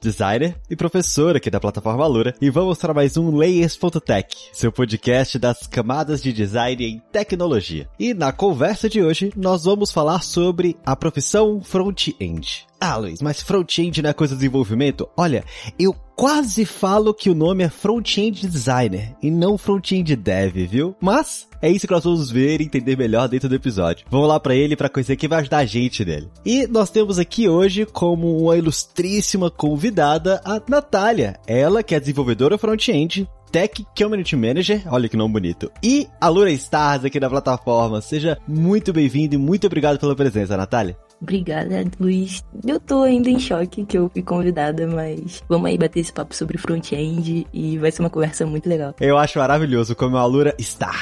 designer e professor aqui da plataforma Lura, e vamos para mais um Layers.tech, seu podcast das camadas de design em tecnologia. E na conversa de hoje, nós vamos falar sobre a profissão front-end. Ah, Luiz, mas front-end não é coisa de desenvolvimento? Olha, eu quase falo que o nome é front-end designer e não front-end dev, viu? Mas é isso que nós vamos ver e entender melhor dentro do episódio. Vamos lá para ele para conhecer quem vai ajudar a gente nele. E nós temos aqui hoje como uma ilustríssima convidada a Natália. Ela que é desenvolvedora front-end, Tech Community Manager, olha que nome bonito, e a Lura Stars aqui da plataforma. Seja muito bem-vindo e muito obrigado pela presença, Natália. Obrigada, Luiz. Eu tô ainda em choque que eu fui convidada, mas vamos aí bater esse papo sobre front-end e vai ser uma conversa muito legal. Eu acho maravilhoso como a Lura está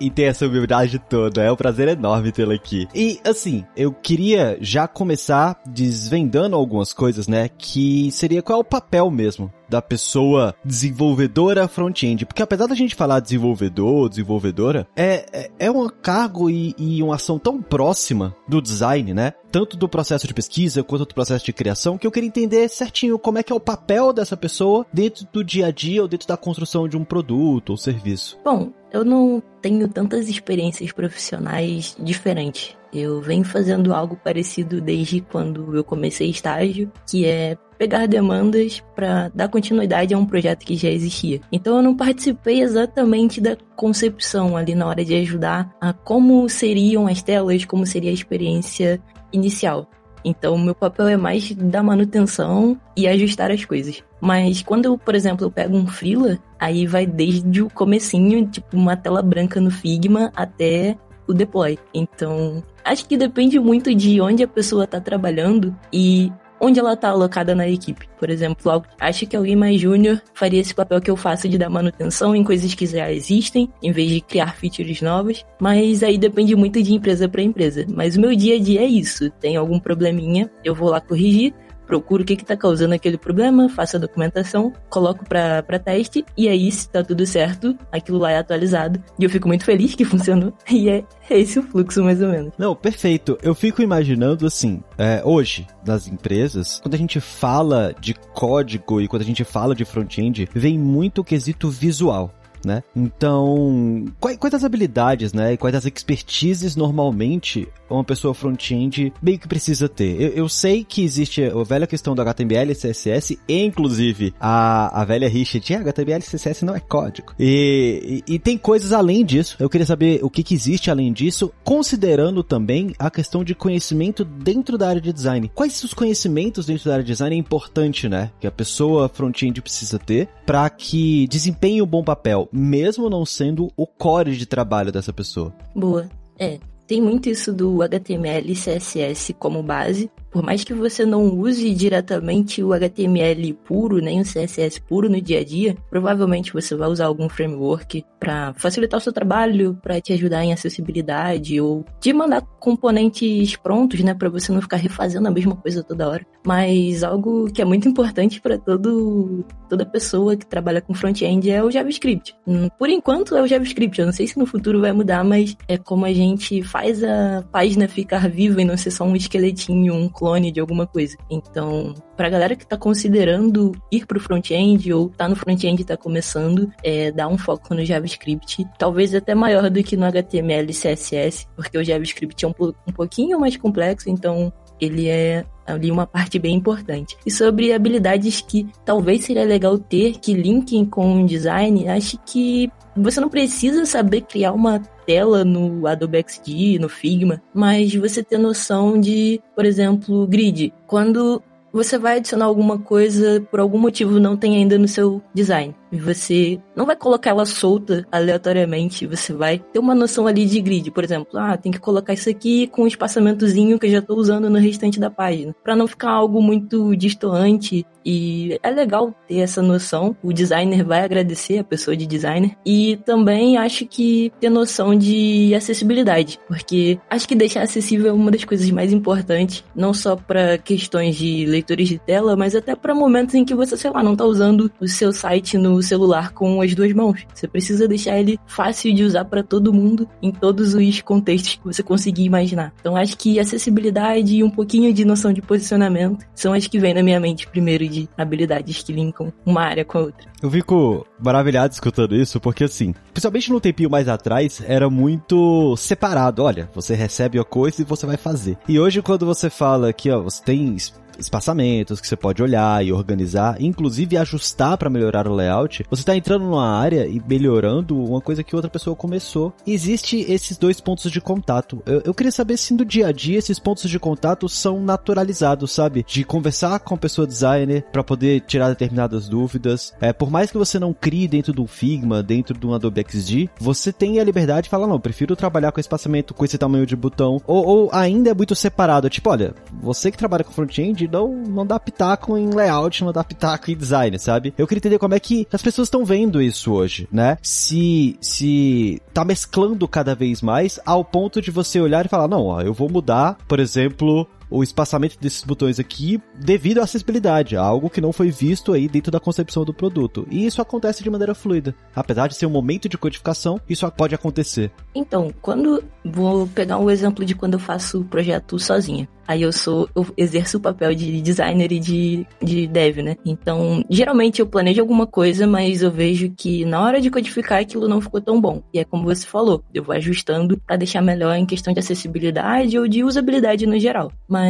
e tem essa humildade toda. É um prazer enorme tê-la aqui. E assim, eu queria já começar desvendando algumas coisas, né? Que seria qual é o papel mesmo da pessoa desenvolvedora front-end. Porque apesar da gente falar desenvolvedor, desenvolvedora, é, é, é um cargo e, e uma ação tão próxima do design, né? Tanto do processo de pesquisa quanto do processo de criação, que eu queria entender certinho como é que é o papel dessa pessoa dentro do dia a dia ou dentro da construção de um produto ou serviço. Bom, eu não tenho tantas experiências profissionais diferentes. Eu venho fazendo algo parecido desde quando eu comecei estágio, que é pegar demandas para dar continuidade a um projeto que já existia. Então eu não participei exatamente da concepção ali na hora de ajudar a como seriam as telas, como seria a experiência inicial. Então, meu papel é mais da manutenção e ajustar as coisas. Mas quando eu, por exemplo, eu pego um freela, aí vai desde o comecinho, tipo uma tela branca no Figma, até o deploy. Então, acho que depende muito de onde a pessoa está trabalhando e onde ela está alocada na equipe. Por exemplo, acho que alguém mais júnior faria esse papel que eu faço de dar manutenção em coisas que já existem, em vez de criar features novas, mas aí depende muito de empresa para empresa. Mas o meu dia a dia é isso, tem algum probleminha, eu vou lá corrigir, procuro o que está causando aquele problema, faço a documentação, coloco para teste e aí, se tá tudo certo, aquilo lá é atualizado. E eu fico muito feliz que funcionou. E é esse o fluxo, mais ou menos. Não, perfeito. Eu fico imaginando assim, é, hoje, nas empresas, quando a gente fala de código e quando a gente fala de front-end, vem muito o quesito visual né? Então, quais, quais as habilidades, né? E quais as expertises normalmente uma pessoa front-end meio que precisa ter? Eu, eu, sei que existe a velha questão do HTML e CSS, e inclusive a, a velha rixa de ah, HTML e CSS não é código. E, e, e, tem coisas além disso. Eu queria saber o que, que existe além disso, considerando também a questão de conhecimento dentro da área de design. Quais os conhecimentos dentro da área de design é importante, né? Que a pessoa front-end precisa ter para que desempenhe um bom papel mesmo não sendo o core de trabalho dessa pessoa. Boa. É, tem muito isso do HTML CSS como base, por mais que você não use diretamente o HTML puro, nem o CSS puro no dia a dia, provavelmente você vai usar algum framework para facilitar o seu trabalho, para te ajudar em acessibilidade ou de mandar componentes prontos, né, para você não ficar refazendo a mesma coisa toda hora. Mas algo que é muito importante para todo toda pessoa que trabalha com front-end é o JavaScript. Hum, por enquanto é o JavaScript, eu não sei se no futuro vai mudar, mas é como a gente faz a página ficar viva e não ser só um esqueletinho, um clone de alguma coisa. Então, pra galera que tá considerando ir pro front-end ou tá no front-end e tá começando, é, dá um foco no JavaScript, talvez até maior do que no HTML e CSS, porque o JavaScript é um, um pouquinho mais complexo, então ele é ali uma parte bem importante. E sobre habilidades que talvez seria legal ter que linkem com o design, acho que você não precisa saber criar uma tela no Adobe XD, no Figma, mas você ter noção de, por exemplo, grid. Quando você vai adicionar alguma coisa, por algum motivo não tem ainda no seu design. Você não vai colocar ela solta aleatoriamente, você vai ter uma noção ali de grid. Por exemplo, ah, tem que colocar isso aqui com um espaçamentozinho que eu já estou usando no restante da página, para não ficar algo muito distoante e é legal ter essa noção. O designer vai agradecer a pessoa de designer. E também acho que ter noção de acessibilidade, porque acho que deixar acessível é uma das coisas mais importantes, não só para questões de leitores de tela, mas até para momentos em que você, sei lá, não tá usando o seu site no celular com as duas mãos. Você precisa deixar ele fácil de usar para todo mundo em todos os contextos que você conseguir imaginar. Então acho que acessibilidade e um pouquinho de noção de posicionamento são as que vêm na minha mente primeiro de habilidades que linkam uma área com a outra. Eu fico maravilhado escutando isso, porque assim, principalmente no tempinho mais atrás, era muito separado. Olha, você recebe a coisa e você vai fazer. E hoje, quando você fala que, ó, você tem espaçamentos que você pode olhar e organizar, inclusive ajustar para melhorar o layout, você está entrando numa área e melhorando uma coisa que outra pessoa começou. Existe esses dois pontos de contato. Eu, eu queria saber se no dia a dia esses pontos de contato são naturalizados, sabe? De conversar com a pessoa designer para poder tirar determinadas dúvidas. É, por mais que você não crie dentro do Figma, dentro do Adobe XD, você tem a liberdade de falar, não, prefiro trabalhar com espaçamento com esse tamanho de botão. Ou, ou ainda é muito separado. Tipo, olha, você que trabalha com front-end, de não, não dar pitaco em layout, não dar pitaco em design, sabe? Eu queria entender como é que as pessoas estão vendo isso hoje, né? Se, se tá mesclando cada vez mais ao ponto de você olhar e falar, não, ó, eu vou mudar, por exemplo, o espaçamento desses botões aqui devido à acessibilidade, algo que não foi visto aí dentro da concepção do produto. E isso acontece de maneira fluida. Apesar de ser um momento de codificação, isso pode acontecer. Então, quando vou pegar um exemplo de quando eu faço o projeto sozinha. Aí eu sou, eu exerço o papel de designer e de, de dev, né? Então, geralmente eu planejo alguma coisa, mas eu vejo que na hora de codificar aquilo não ficou tão bom. E é como você falou, eu vou ajustando para deixar melhor em questão de acessibilidade ou de usabilidade no geral. Mas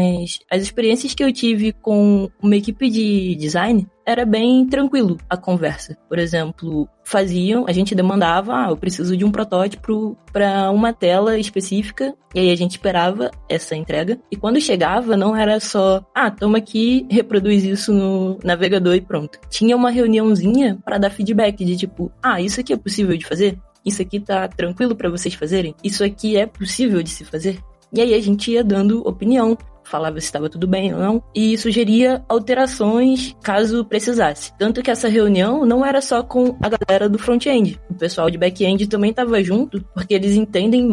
as experiências que eu tive com uma equipe de design era bem tranquilo a conversa. Por exemplo, faziam, a gente demandava, ah, eu preciso de um protótipo para uma tela específica, e aí a gente esperava essa entrega. E quando chegava, não era só, ah, toma aqui, reproduz isso no navegador e pronto. Tinha uma reuniãozinha para dar feedback de tipo, ah, isso aqui é possível de fazer? Isso aqui tá tranquilo para vocês fazerem? Isso aqui é possível de se fazer? E aí a gente ia dando opinião, falava se estava tudo bem ou não, e sugeria alterações caso precisasse. Tanto que essa reunião não era só com a galera do front-end, o pessoal de back-end também estava junto, porque eles entendem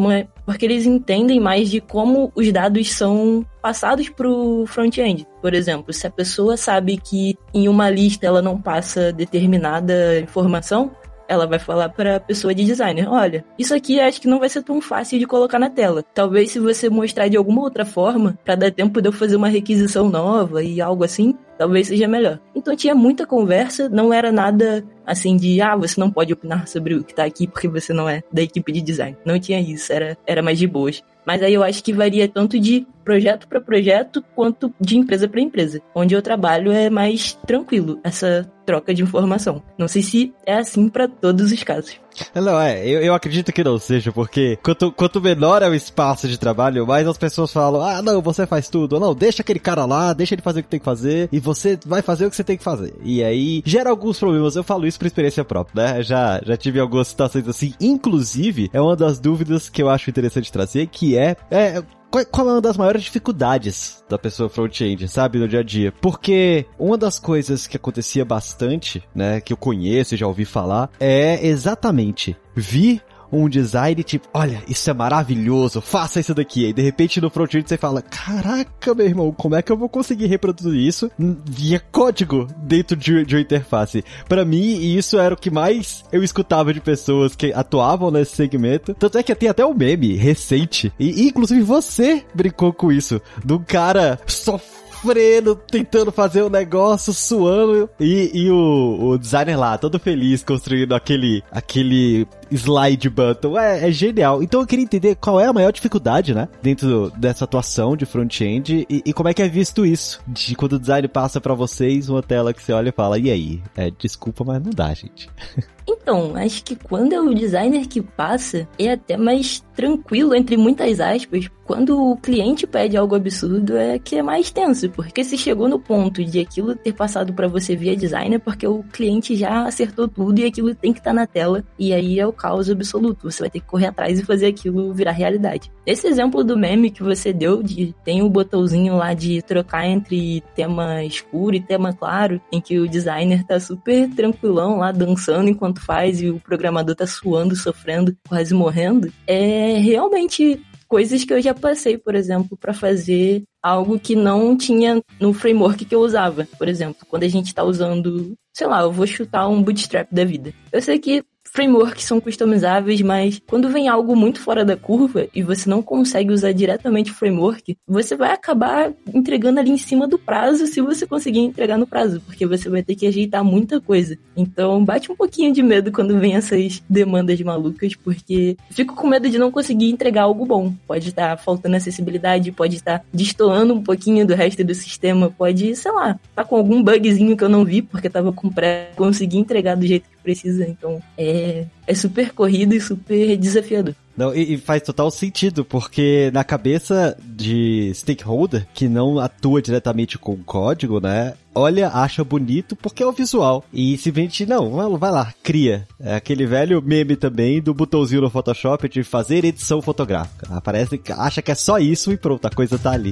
porque eles entendem mais de como os dados são passados para o front-end. Por exemplo, se a pessoa sabe que em uma lista ela não passa determinada informação, ela vai falar para a pessoa de designer: olha, isso aqui acho que não vai ser tão fácil de colocar na tela. Talvez se você mostrar de alguma outra forma, para dar tempo de eu fazer uma requisição nova e algo assim, talvez seja melhor. Então tinha muita conversa, não era nada assim de, ah, você não pode opinar sobre o que tá aqui porque você não é da equipe de design. Não tinha isso, era, era mais de boas. Mas aí eu acho que varia tanto de projeto para projeto quanto de empresa para empresa. Onde eu trabalho é mais tranquilo essa troca de informação. Não sei se é assim para todos os casos. Não, é, eu, eu acredito que não seja, porque quanto, quanto menor é o espaço de trabalho, mais as pessoas falam, ah, não, você faz tudo, não, deixa aquele cara lá, deixa ele fazer o que tem que fazer, e você vai fazer o que você tem que fazer. E aí, gera alguns problemas, eu falo isso por experiência própria, né? Já, já tive algumas situações assim, inclusive, é uma das dúvidas que eu acho interessante trazer, que é, é qual é uma das maiores dificuldades da pessoa front-end, sabe, no dia a dia? Porque uma das coisas que acontecia bastante, né, que eu conheço e já ouvi falar, é exatamente vir um design tipo, olha, isso é maravilhoso, faça isso daqui. E de repente no front-end você fala, caraca, meu irmão, como é que eu vou conseguir reproduzir isso via código dentro de, de uma interface? Para mim, isso era o que mais eu escutava de pessoas que atuavam nesse segmento. Tanto é que tem até um meme recente, e inclusive você brincou com isso, do cara só sofrendo, tentando fazer o um negócio, suando. E, e o, o designer lá, todo feliz, construindo aquele, aquele slide button. É, é, genial. Então eu queria entender qual é a maior dificuldade, né? Dentro dessa atuação de front-end e, e, como é que é visto isso. De quando o design passa para vocês uma tela que você olha e fala, e aí? É, desculpa, mas não dá, gente. Então, acho que quando é o designer que passa, é até mais tranquilo, entre muitas aspas. Quando o cliente pede algo absurdo, é que é mais tenso, porque se chegou no ponto de aquilo ter passado para você via designer, porque o cliente já acertou tudo e aquilo tem que estar tá na tela, e aí é o caos absoluto. Você vai ter que correr atrás e fazer aquilo virar realidade. Esse exemplo do meme que você deu, de tem o um botãozinho lá de trocar entre tema escuro e tema claro, em que o designer tá super tranquilão lá dançando enquanto faz e o programador tá suando, sofrendo, quase morrendo, é realmente coisas que eu já passei, por exemplo, para fazer algo que não tinha no framework que eu usava. Por exemplo, quando a gente está usando, sei lá, eu vou chutar um bootstrap da vida. Eu sei que frameworks são customizáveis, mas quando vem algo muito fora da curva e você não consegue usar diretamente o framework, você vai acabar entregando ali em cima do prazo se você conseguir entregar no prazo, porque você vai ter que ajeitar muita coisa. Então bate um pouquinho de medo quando vem essas demandas malucas, porque fico com medo de não conseguir entregar algo bom. Pode estar faltando acessibilidade, pode estar destoando um pouquinho do resto do sistema, pode, sei lá, tá com algum bugzinho que eu não vi porque tava com pré, conseguir entregar do jeito que precisa. Então é, é super corrido e super desafiador. Não, e, faz total sentido, porque na cabeça de stakeholder, que não atua diretamente com o código, né? Olha, acha bonito porque é o visual. E simplesmente, não, vai lá, cria. É aquele velho meme também do botãozinho no Photoshop de fazer edição fotográfica. Aparece, acha que é só isso e pronto, a coisa tá ali.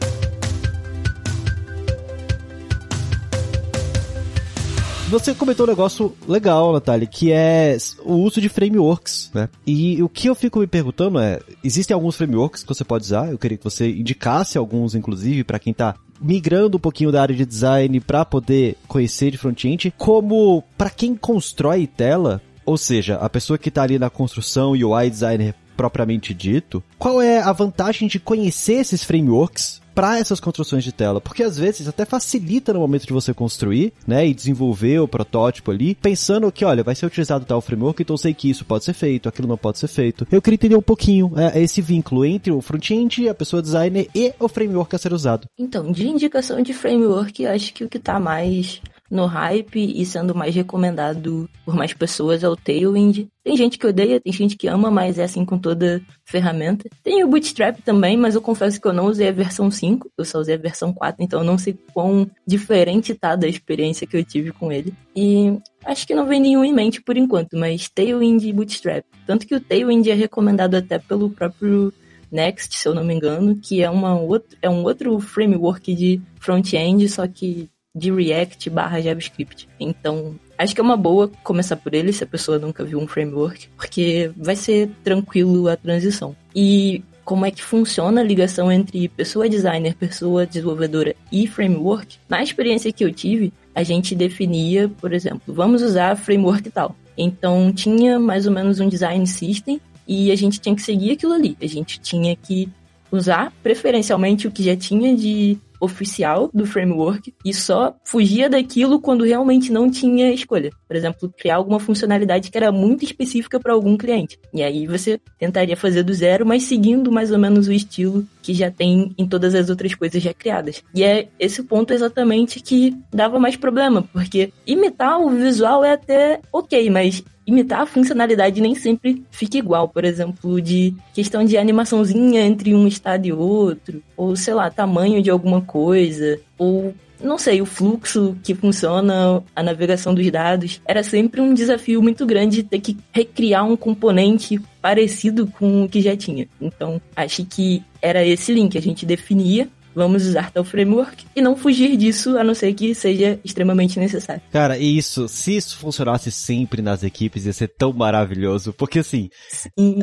Você comentou um negócio legal, Natália, que é o uso de frameworks, né? E o que eu fico me perguntando é, existem alguns frameworks que você pode usar, eu queria que você indicasse alguns, inclusive, para quem tá migrando um pouquinho da área de design para poder conhecer de front-end, como para quem constrói tela, ou seja, a pessoa que está ali na construção e o UI designer propriamente dito, qual é a vantagem de conhecer esses frameworks para essas construções de tela, porque às vezes até facilita no momento de você construir, né, e desenvolver o protótipo ali, pensando que, olha, vai ser utilizado tal framework, então eu sei que isso pode ser feito, aquilo não pode ser feito. Eu queria entender um pouquinho é, esse vínculo entre o front-end, a pessoa designer e o framework a ser usado. Então, de indicação de framework, acho que o que tá mais no hype e sendo mais recomendado por mais pessoas é o Tailwind. Tem gente que odeia, tem gente que ama, mas é assim com toda ferramenta. Tem o Bootstrap também, mas eu confesso que eu não usei a versão 5, eu só usei a versão 4, então eu não sei quão diferente tá da experiência que eu tive com ele. E acho que não vem nenhum em mente por enquanto, mas Tailwind e Bootstrap. Tanto que o Tailwind é recomendado até pelo próprio Next, se eu não me engano, que é, uma é um outro framework de front-end, só que de React barra JavaScript. Então, acho que é uma boa começar por ele se a pessoa nunca viu um framework, porque vai ser tranquilo a transição. E como é que funciona a ligação entre pessoa designer, pessoa desenvolvedora e framework? Na experiência que eu tive, a gente definia, por exemplo, vamos usar framework tal. Então tinha mais ou menos um design system e a gente tinha que seguir aquilo ali. A gente tinha que usar preferencialmente o que já tinha de oficial do framework e só fugia daquilo quando realmente não tinha escolha. Por exemplo, criar alguma funcionalidade que era muito específica para algum cliente. E aí você tentaria fazer do zero, mas seguindo mais ou menos o estilo que já tem em todas as outras coisas já criadas. E é esse ponto exatamente que dava mais problema, porque imitar o visual é até ok, mas imitar a funcionalidade nem sempre fica igual. Por exemplo, de questão de animaçãozinha entre um estado e outro, ou sei lá, tamanho de alguma coisa, ou não sei, o fluxo que funciona, a navegação dos dados, era sempre um desafio muito grande ter que recriar um componente parecido com o que já tinha. Então, acho que era esse link, a gente definia vamos usar tal framework e não fugir disso, a não ser que seja extremamente necessário. Cara, e isso, se isso funcionasse sempre nas equipes, ia ser tão maravilhoso, porque assim,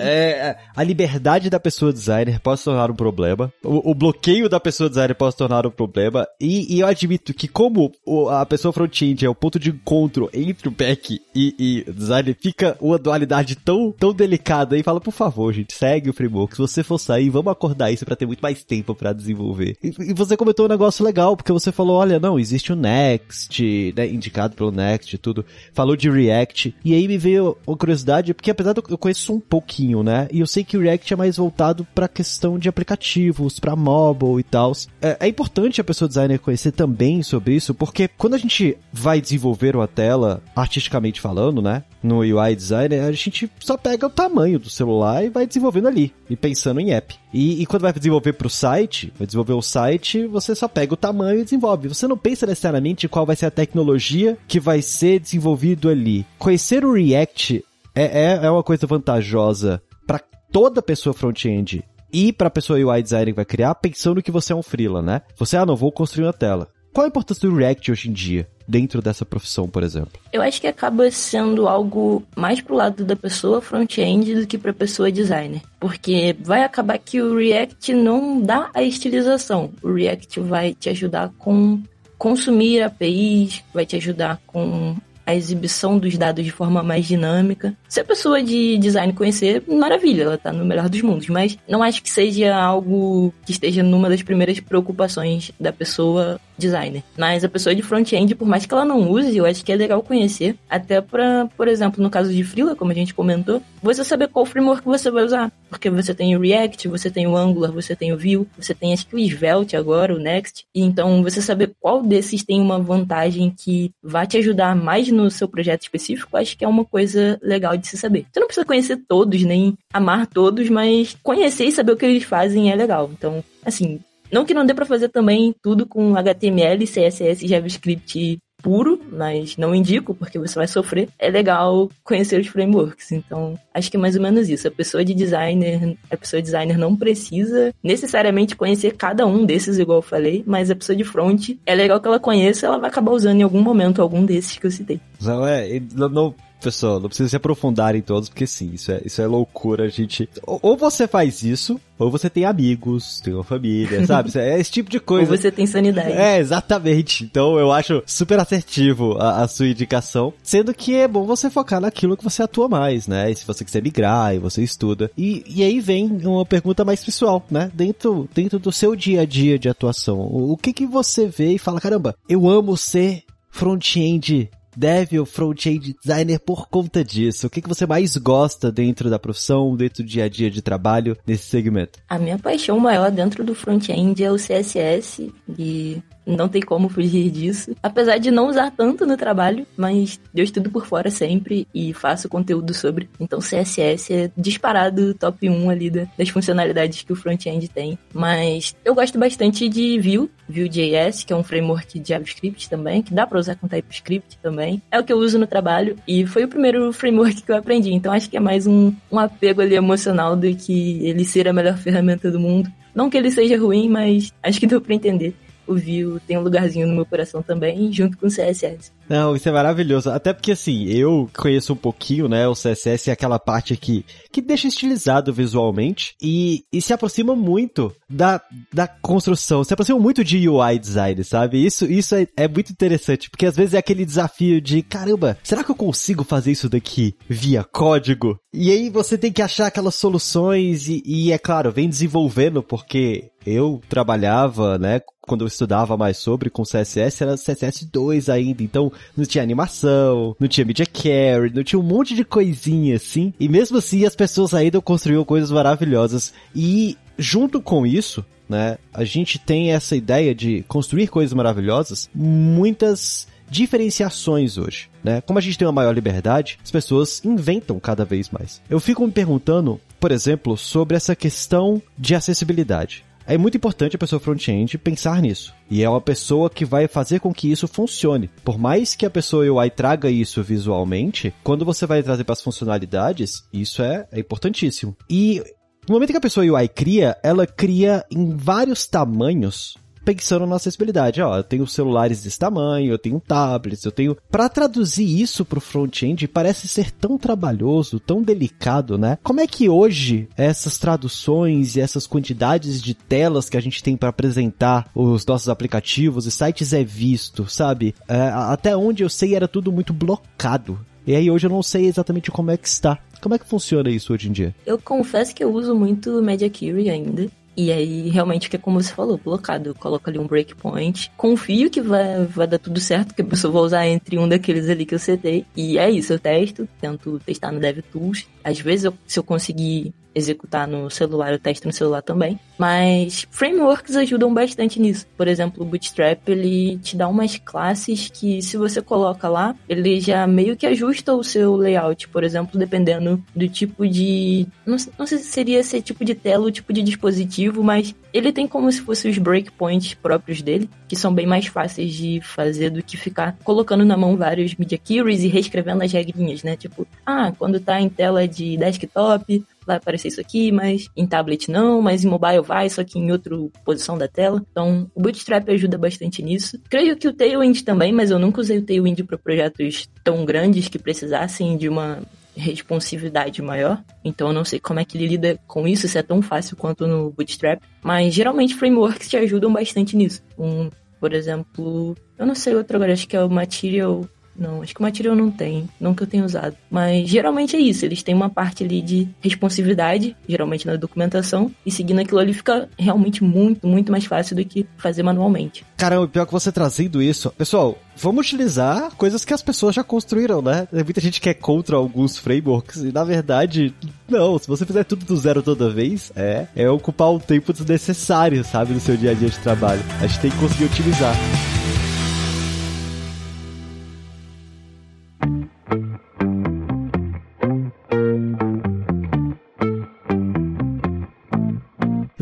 é, a liberdade da pessoa designer pode se tornar um problema, o, o, bloqueio da pessoa designer pode se tornar um problema, e, e eu admito que como a pessoa front-end é o ponto de encontro entre o back e, e o designer, fica uma dualidade tão, tão delicada e fala, por favor, gente, segue o framework, se você for sair, vamos acordar isso para ter muito mais tempo para desenvolver E, você comentou um negócio legal, porque você falou, olha, não, existe o Next, né, indicado pelo Next e tudo. Falou de React. E aí me veio uma curiosidade, porque apesar de eu conheço um pouquinho, né? E eu sei que o React é mais voltado pra questão de aplicativos, pra mobile e tal. É, é importante a pessoa designer conhecer também sobre isso, porque quando a gente vai desenvolver uma tela, artisticamente falando, né? No UI designer, a gente só pega o tamanho do celular e vai desenvolvendo ali, e pensando em app. E, e quando vai desenvolver para o site, vai desenvolver o site, você só pega o tamanho e desenvolve. Você não pensa necessariamente qual vai ser a tecnologia que vai ser desenvolvido ali. Conhecer o React é, é, é uma coisa vantajosa para toda pessoa front-end e para a pessoa UI designer que vai criar, pensando que você é um freela, né? Você, ah, não, vou construir uma tela. Qual a importância do React hoje em dia? dentro dessa profissão, por exemplo? Eu acho que acaba sendo algo mais pro lado da pessoa front-end do que pra pessoa designer. Porque vai acabar que o React não dá a estilização. O React vai te ajudar com consumir APIs, vai te ajudar com a exibição dos dados de forma mais dinâmica. Se a pessoa de design conhecer, maravilha, ela tá no melhor dos mundos, mas não acho que seja algo que esteja numa das primeiras preocupações da pessoa designer. Mas a pessoa de front-end, por mais que ela não use, eu acho que é legal conhecer. Até para, por exemplo, no caso de Freela, como a gente comentou, você saber qual framework você vai usar. Porque você tem o React, você tem o Angular, você tem o Vue, você tem acho que o Svelte agora, o Next. E então você saber qual desses tem uma vantagem que vai te ajudar mais no seu projeto específico, acho que é uma coisa legal de se saber. Você não precisa conhecer todos, nem amar todos, mas conhecer e saber o que eles fazem é legal. Então, assim, não que não dê para fazer também tudo com HTML, CSS JavaScript puro, mas não indico porque você vai sofrer. É legal conhecer os frameworks. Então, acho que é mais ou menos isso. A pessoa de designer, a pessoa de designer não precisa necessariamente conhecer cada um desses, igual eu falei, mas a pessoa de front é legal que ela conheça, ela vai acabar usando em algum momento algum desses que eu citei. Não é, não, pessoal, não precisa se aprofundar em todos, porque sim, isso é, isso é loucura, a gente... Ou você faz isso, ou você tem amigos, tem uma família, sabe? É esse tipo de coisa. Ou você tem sanidade. É, exatamente. Então eu acho super assertivo a, a, sua indicação, sendo que é bom você focar naquilo que você atua mais, né? E se você quiser migrar e você estuda. E, e aí vem uma pergunta mais pessoal, né? Dentro, dentro do seu dia a dia de atuação, o, o que que você vê e fala, caramba, eu amo ser front-end dev ou front-end designer por conta disso? O que, que você mais gosta dentro da profissão, dentro do dia a dia de trabalho nesse segmento? A minha paixão maior dentro do front-end é o CSS e não tem como fugir disso. Apesar de não usar tanto no trabalho, mas eu estudo por fora sempre e faço conteúdo sobre. Então CSS é disparado top 1 ali das funcionalidades que o front-end tem. Mas eu gosto bastante de Vue, Vue.js, que é um framework de JavaScript também, que dá para usar com TypeScript também. É o que eu uso no trabalho e foi o primeiro framework que eu aprendi. Então acho que é mais um, um apego ali emocional do que ele ser a melhor ferramenta do mundo. Não que ele seja ruim, mas acho que deu para entender o Vue tem um lugarzinho no meu coração também, junto com o CSS. Não, isso é maravilhoso. Até porque, assim, eu conheço um pouquinho, né? O CSS é aquela parte que, que deixa estilizado visualmente e, e se aproxima muito da, da construção. Se aproxima muito de UI design, sabe? Isso, isso é, é muito interessante, porque às vezes é aquele desafio de, caramba, será que eu consigo fazer isso daqui via código? E aí você tem que achar aquelas soluções e, e é claro, vem desenvolvendo, porque eu trabalhava, né, quando eu estudava mais sobre com CSS, era CSS 2 ainda, então não tinha animação, não tinha media carry, não tinha um monte de coisinha assim, e mesmo assim as pessoas ainda construíam coisas maravilhosas. E junto com isso, né, a gente tem essa ideia de construir coisas maravilhosas, muitas diferenciações hoje, né? Como a gente tem uma maior liberdade, as pessoas inventam cada vez mais. Eu fico me perguntando, por exemplo, sobre essa questão de acessibilidade. É muito importante a pessoa front-end pensar nisso. E é uma pessoa que vai fazer com que isso funcione. Por mais que a pessoa UI traga isso visualmente, quando você vai trazer para as funcionalidades, isso é, é importantíssimo. E no momento que a pessoa UI cria, ela cria em vários tamanhos pensando na acessibilidade. Ó, eu tenho celulares desse tamanho, eu tenho tablets, eu tenho. Para traduzir isso pro front-end parece ser tão trabalhoso, tão delicado, né? Como é que hoje essas traduções e essas quantidades de telas que a gente tem para apresentar os nossos aplicativos e sites é visto, sabe? É, até onde eu sei era tudo muito blocado. E aí hoje eu não sei exatamente como é que está. Como é que funciona isso hoje em dia? Eu confesso que eu uso muito Media Query ainda. E aí, realmente, fica como você falou, blocado. Eu coloco ali um breakpoint, confio que vai, vai dar tudo certo, que a pessoa vai usar entre um daqueles ali que eu setei. E é isso, eu testo, tento testar no DevTools. Às vezes, eu, se eu conseguir executar no celular, eu testo no celular também. Mas frameworks ajudam bastante nisso. Por exemplo, o Bootstrap, ele te dá umas classes que se você coloca lá, ele já meio que ajusta o seu layout, por exemplo, dependendo do tipo de... Não, não sei se seria esse tipo de tela ou tipo de dispositivo, mas ele tem como se fossem os breakpoints próprios dele, que são bem mais fáceis de fazer do que ficar colocando na mão vários media queries e reescrevendo as regrinhas, né? Tipo, ah, quando tá em tela de desktop, vai aparecer isso aqui, mas em tablet não, mas em mobile vai, só que em outra posição da tela. Então, o Bootstrap ajuda bastante nisso. Creio que o Tailwind também, mas eu nunca usei o Tailwind para projetos tão grandes que precisassem de uma responsividade maior. Então eu não sei como é que ele lida com isso, se é tão fácil quanto no Bootstrap. Mas geralmente frameworks te ajudam bastante nisso. Um, por exemplo, eu não sei outro agora, acho que é o Material não, acho que o Material não tem, não que eu tenha usado. Mas geralmente é isso, eles têm uma parte ali de responsividade, geralmente na documentação, e seguindo aquilo ali fica realmente muito, muito mais fácil do que fazer manualmente. Caramba, pior que você trazendo isso. Pessoal, vamos utilizar coisas que as pessoas já construíram, né? Tem muita gente que é contra alguns frameworks, e na verdade, não, se você fizer tudo do zero toda vez, é, é ocupar o tempo desnecessário, sabe, no seu dia a dia de trabalho. A gente tem que conseguir otimizar.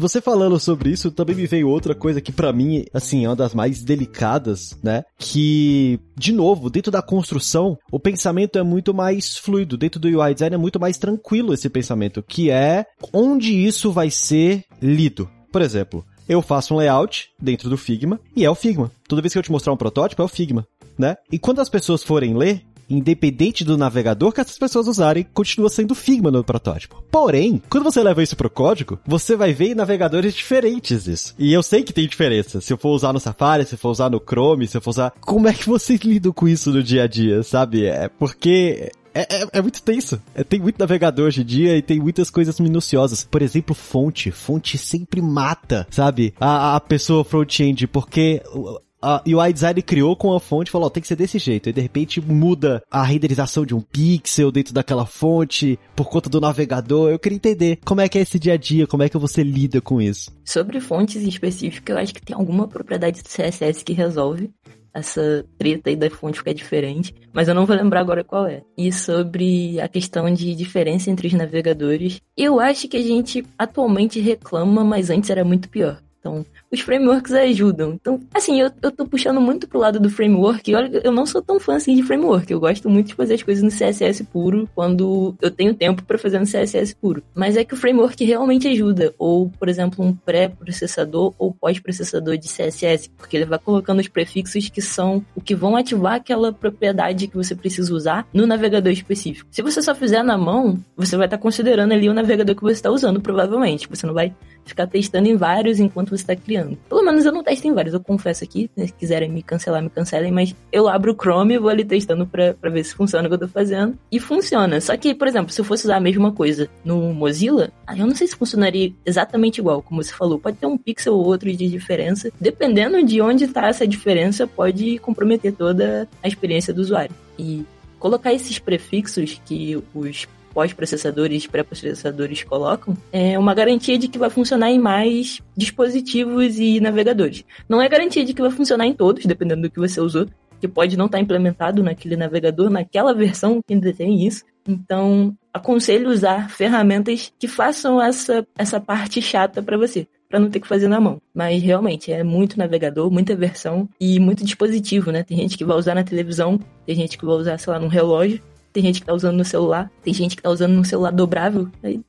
Você falando sobre isso, também me veio outra coisa que para mim, assim, é uma das mais delicadas, né? Que, de novo, dentro da construção, o pensamento é muito mais fluido. Dentro do UI design é muito mais tranquilo esse pensamento, que é onde isso vai ser lido. Por exemplo, eu faço um layout dentro do Figma e é o Figma. Toda vez que eu te mostrar um protótipo é o Figma, né? E quando as pessoas forem ler, independente do navegador que essas pessoas usarem, continua sendo Figma no protótipo. Porém, quando você leva isso pro código, você vai ver navegadores diferentes isso. E eu sei que tem diferença. Se eu for usar no Safari, se eu for usar no Chrome, se eu for usar... Como é que você lida com isso no dia a dia, sabe? É porque é, é, é, muito tenso. É, tem muito navegador hoje em dia e tem muitas coisas minuciosas. Por exemplo, fonte. Fonte sempre mata, sabe? A, a pessoa front-end, porque a UI Design criou com a fonte, falou, oh, tem que ser desse jeito. E de repente muda a renderização de um pixel dentro daquela fonte por conta do navegador. Eu queria entender como é que é esse dia a dia, como é que você lida com isso. Sobre fontes em específico, eu acho que tem alguma propriedade do CSS que resolve essa treta aí da fonte ficar diferente, mas eu não vou lembrar agora qual é. E sobre a questão de diferença entre os navegadores, eu acho que a gente atualmente reclama, mas antes era muito pior. Então, os frameworks ajudam. Então, assim, eu, eu tô puxando muito pro lado do framework. E olha, eu não sou tão fã assim de framework. Eu gosto muito de fazer as coisas no CSS puro quando eu tenho tempo para fazer no CSS puro. Mas é que o framework realmente ajuda. Ou, por exemplo, um pré-processador ou pós-processador de CSS, porque ele vai colocando os prefixos que são o que vão ativar aquela propriedade que você precisa usar no navegador específico. Se você só fizer na mão, você vai estar tá considerando ali o navegador que você está usando, provavelmente. Você não vai ficar testando em vários enquanto você está criando. Pelo menos eu não testo em vários, eu confesso aqui. Se quiserem me cancelar, me cancelem, mas eu abro o Chrome e vou ali testando pra ver se funciona o que eu tô fazendo. E funciona. Só que, por exemplo, se eu fosse usar a mesma coisa no Mozilla, eu não sei se funcionaria exatamente igual, como você falou. Pode ter um pixel ou outro de diferença. Dependendo de onde tá essa diferença, pode comprometer toda a experiência do usuário. E colocar esses prefixos que os pós-processadores e pré-processadores colocam, é uma garantia de que vai funcionar em mais dispositivos e navegadores. Não é garantia de que vai funcionar em todos, dependendo do que você usou, que pode não estar implementado naquele navegador, naquela versão que ainda tem isso. Então, aconselho usar ferramentas que façam essa, essa parte chata para você, para não ter que fazer na mão. Mas realmente é muito navegador, muita versão e muito dispositivo, né? Tem gente que vai usar na televisão, tem gente que vai usar, sei lá, num relógio tem gente que tá usando no celular, tem gente que tá usando no celular dobrável. Aí,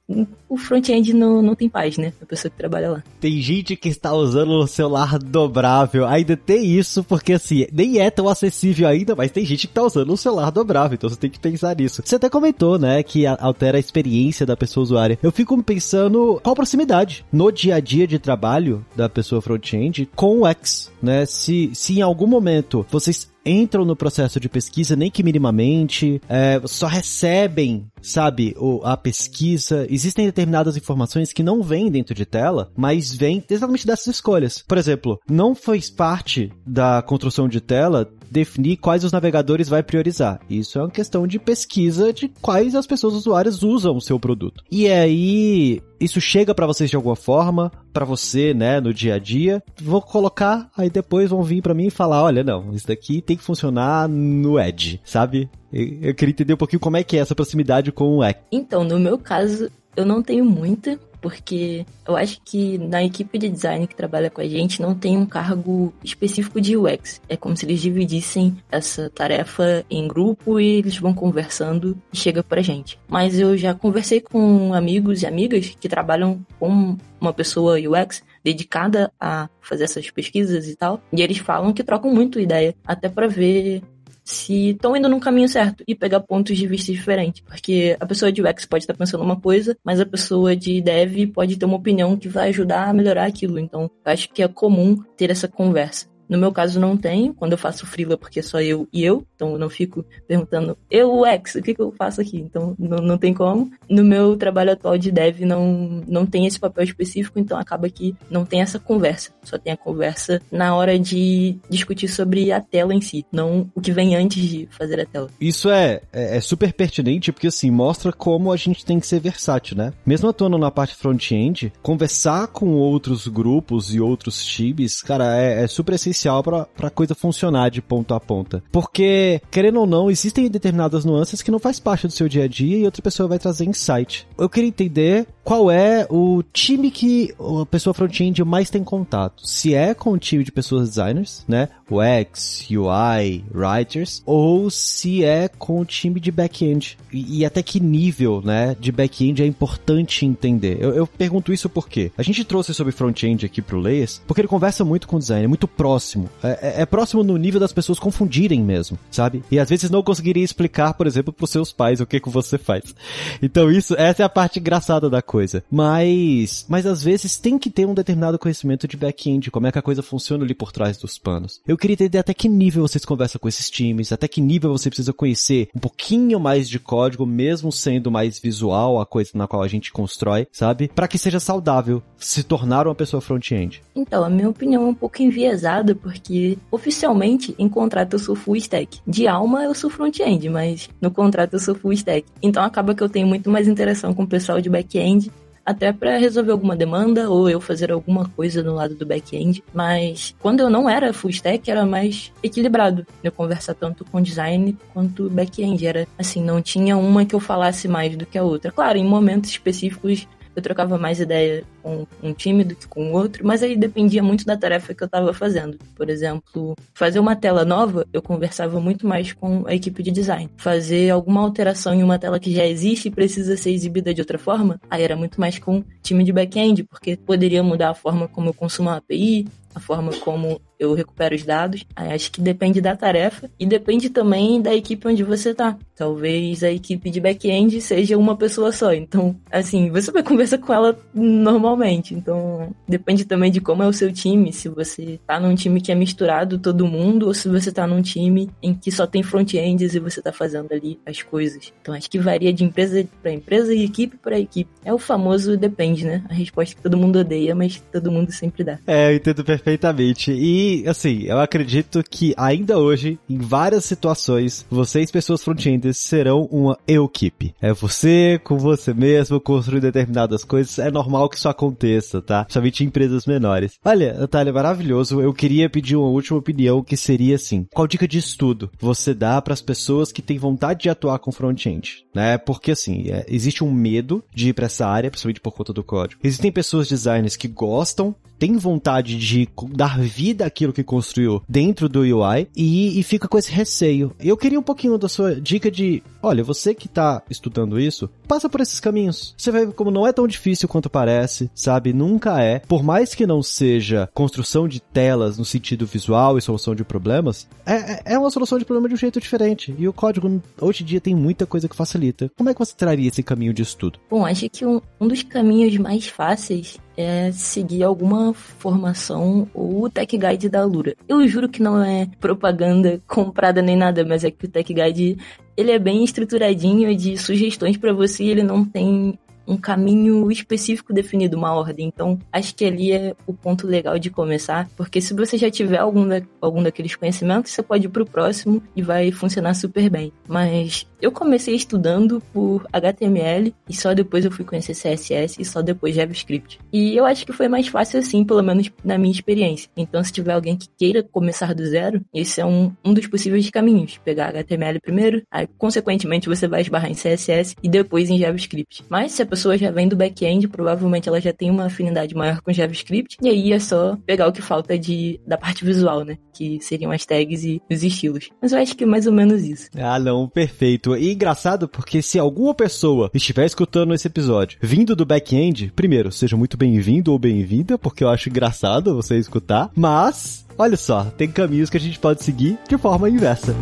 o front-end não, não tem paz, né? A pessoa que trabalha lá. Tem gente que está usando no celular dobrável. Ainda tem isso, porque assim, nem é tão acessível ainda, mas tem gente que tá usando um celular dobrável, então você tem que pensar nisso. Você até comentou, né, que altera a experiência da pessoa usuária. Eu fico pensando qual proximidade no dia a dia de trabalho da pessoa front-end com o X, né? Se, se em algum momento vocês entram no processo de pesquisa nem que minimamente, é, só recebem sabe, o, a pesquisa. Existem determinadas informações que não vêm dentro de tela, mas vêm exatamente dessas escolhas. Por exemplo, não faz parte da construção de tela definir quais os navegadores vai priorizar. Isso é uma questão de pesquisa de quais as pessoas usuárias usam o seu produto. E aí, isso chega para vocês de alguma forma, para você, né, no dia a dia. Vou colocar, aí depois vão vir para mim e falar, olha, não, isso daqui tem que funcionar no Edge, sabe? Eu queria entender um pouquinho como é que é essa proximidade com o Edge. Então, no meu caso, eu não tenho muita, porque eu acho que na equipe de design que trabalha com a gente não tem um cargo específico de UX. É como se eles dividissem essa tarefa em grupo e eles vão conversando e chega pra gente. Mas eu já conversei com amigos e amigas que trabalham com uma pessoa UX dedicada a fazer essas pesquisas e tal, e eles falam que trocam muito ideia, até para ver se estão indo num caminho certo e pegar pontos de vista diferentes. Porque a pessoa de UX pode estar pensando uma coisa, mas a pessoa de dev pode ter uma opinião que vai ajudar a melhorar aquilo. Então, acho que é comum ter essa conversa. No meu caso, não tem. Quando eu faço freela, porque é só eu e eu. Então, eu não fico perguntando, eu, o X, o que, que eu faço aqui? Então, não, não tem como. No meu trabalho atual de dev, não, não tem esse papel específico. Então, acaba que não tem essa conversa. Só tem a conversa na hora de discutir sobre a tela em si. Não o que vem antes de fazer a tela. Isso é, é, é super pertinente, porque, assim, mostra como a gente tem que ser versátil, né? Mesmo atuando na parte front-end, conversar com outros grupos e outros times, cara, é, é super essencial essencial para a coisa funcionar de ponta a ponta. Porque, querendo ou não, existem determinadas nuances que não faz parte do seu dia a dia e outra pessoa vai trazer insight. Eu queria entender qual é o time que a pessoa front-end mais tem contato. Se é com o time de pessoas designers, né? UX, UI, writers, ou se é com o time de back-end. E, e, até que nível, né, de back-end é importante entender. Eu, eu pergunto isso porque a gente trouxe sobre front-end aqui pro Layers, porque ele conversa muito com o é muito próximo próximo. É, é, é, próximo no nível das pessoas confundirem mesmo, sabe? E às vezes não conseguiria explicar, por exemplo, pros seus pais o que que você faz. Então isso, essa é a parte engraçada da coisa. Mas, mas às vezes tem que ter um determinado conhecimento de back-end, como é que a coisa funciona ali por trás dos panos. Eu queria entender até que nível vocês conversam com esses times, até que nível você precisa conhecer um pouquinho mais de código, mesmo sendo mais visual a coisa na qual a gente constrói, sabe? Para que seja saudável se tornar uma pessoa front-end. Então, a minha opinião é um pouco enviesada porque oficialmente em contrato eu sou full stack. De alma eu sou front-end, mas no contrato eu sou full stack. Então acaba que eu tenho muito mais interação com o pessoal de back-end até para resolver alguma demanda ou eu fazer alguma coisa no lado do back-end. Mas quando eu não era full stack, era mais equilibrado. Eu conversar tanto com design quanto back-end. Era assim, não tinha uma que eu falasse mais do que a outra. Claro, em momentos específicos eu trocava mais ideia com um time do que com o outro, mas aí dependia muito da tarefa que eu estava fazendo. Por exemplo, fazer uma tela nova, eu conversava muito mais com a equipe de design. Fazer alguma alteração em uma tela que já existe e precisa ser exibida de outra forma, aí era muito mais com time de back-end, porque poderia mudar a forma como eu consumo a API, a forma como eu recupero os dados. Acho que depende da tarefa e depende também da equipe onde você tá. Talvez a equipe de back-end seja uma pessoa só. Então, assim, você vai conversar com ela normalmente. Então, depende também de como é o seu time. Se você tá num time que é misturado todo mundo ou se você tá num time em que só tem front-ends e você tá fazendo ali as coisas. Então, acho que varia de empresa para empresa e equipe para equipe. É o famoso depende, né? A resposta que todo mundo odeia, mas todo mundo sempre dá. É, eu entendo perfeitamente. E assim, eu acredito que ainda hoje, em várias situações, vocês, pessoas front-enders, serão uma equipe. É você com você mesmo construir determinadas coisas. É normal que isso aconteça, tá? Somente em empresas menores. Olha, Natália, maravilhoso. Eu queria pedir uma última opinião que seria assim: qual dica de estudo você dá para as pessoas que têm vontade de atuar com front-end? Né? Porque assim, é, existe um medo de ir para essa área, principalmente por conta do código. Existem pessoas designers que gostam tem vontade de dar vida àquilo que construiu dentro do UI e, e fica com esse receio. Eu queria um pouquinho da sua dica de, olha, você que tá estudando isso, passa por esses caminhos. Você vai ver como não é tão difícil quanto parece, sabe? Nunca é. Por mais que não seja construção de telas no sentido visual e solução de problemas, é, é, é uma solução de problema de um jeito diferente. E o código, hoje em dia, tem muita coisa que facilita. Como é que você traria esse caminho de estudo? Bom, acho que um, um dos caminhos mais fáceis é seguir alguma formação ou o Tech Guide da Lura. Eu juro que não é propaganda comprada nem nada, mas é que o Tech Guide ele é bem estruturadinho de sugestões para você, ele não tem um caminho específico definido, uma ordem. Então, acho que ali é o ponto legal de começar, porque se você já tiver algum, da, algum daqueles conhecimentos, você pode ir pro próximo e vai funcionar super bem. Mas eu comecei estudando por HTML e só depois eu fui conhecer CSS e só depois JavaScript. E eu acho que foi mais fácil assim, pelo menos na minha experiência. Então, se tiver alguém que queira começar do zero, esse é um, um dos possíveis caminhos. Pegar HTML primeiro, aí consequentemente você vai esbarrar em CSS e depois em JavaScript. Mas se a pessoa já vem do back-end, provavelmente ela já tem uma afinidade maior com JavaScript, e aí é só pegar o que falta de, da parte visual, né? Que seriam as tags e os estilos. Mas eu acho que é mais ou menos isso. Ah, não, perfeito. E engraçado porque se alguma pessoa estiver escutando esse episódio vindo do back-end, primeiro, seja muito bem-vindo ou bem-vinda, porque eu acho engraçado você escutar, mas olha só, tem caminhos que a gente pode seguir de forma inversa.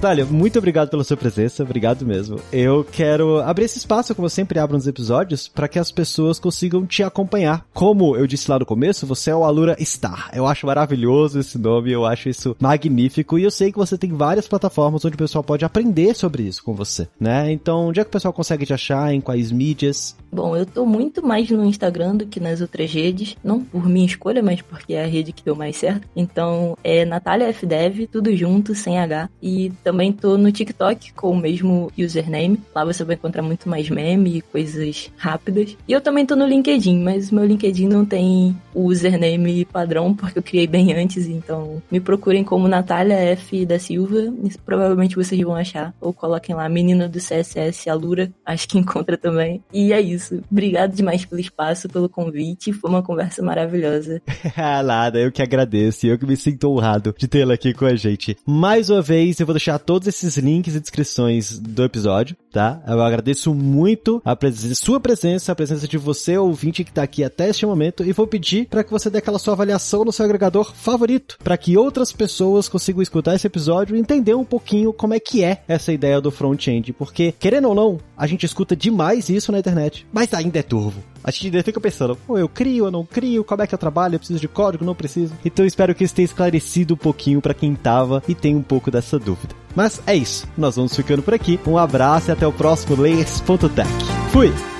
Natália, muito obrigado pela sua presença, obrigado mesmo. Eu quero abrir esse espaço, como eu sempre abro nos episódios, para que as pessoas consigam te acompanhar. Como eu disse lá no começo, você é o Alura Star. Eu acho maravilhoso esse nome, eu acho isso magnífico e eu sei que você tem várias plataformas onde o pessoal pode aprender sobre isso com você, né? Então, onde é que o pessoal consegue te achar, em quais mídias? Bom, eu tô muito mais no Instagram do que nas outras redes, não por minha escolha, mas porque é a rede que deu mais certo. Então, é Natália FDev, tudo junto, sem H, e também tô no TikTok com o mesmo username. Lá você vai encontrar muito mais meme e coisas rápidas. E eu também tô no LinkedIn, mas meu LinkedIn não tem o username padrão, porque eu criei bem antes, então me procurem como Natália F da Silva, provavelmente vocês vão achar. Ou coloquem lá Menina do CSS Alura, acho que encontra também. E é isso. Obrigado demais pelo espaço, pelo convite. Foi uma conversa maravilhosa. Nada, eu que agradeço. Eu que me sinto honrado de tê-la aqui com a gente. Mais uma vez, eu vou deixar todos esses links e descrições do episódio, tá? Eu agradeço muito a presença, sua presença, a presença de você, ouvinte que tá aqui até este momento, e vou pedir para que você dê aquela sua avaliação no seu agregador favorito, para que outras pessoas consigam escutar esse episódio e entender um pouquinho como é que é essa ideia do front-end, porque, querendo ou não, a gente escuta demais isso na internet, mas ainda é turvo. A gente ainda fica pensando, pô, eu crio, eu não crio, como é que eu trabalho, eu preciso de código, não preciso. Então espero que isso tenha esclarecido um pouquinho para quem tava e tem um pouco dessa dúvida. Mas é isso, nós vamos ficando por aqui. Um abraço e até o próximo Layers.tech. Fui!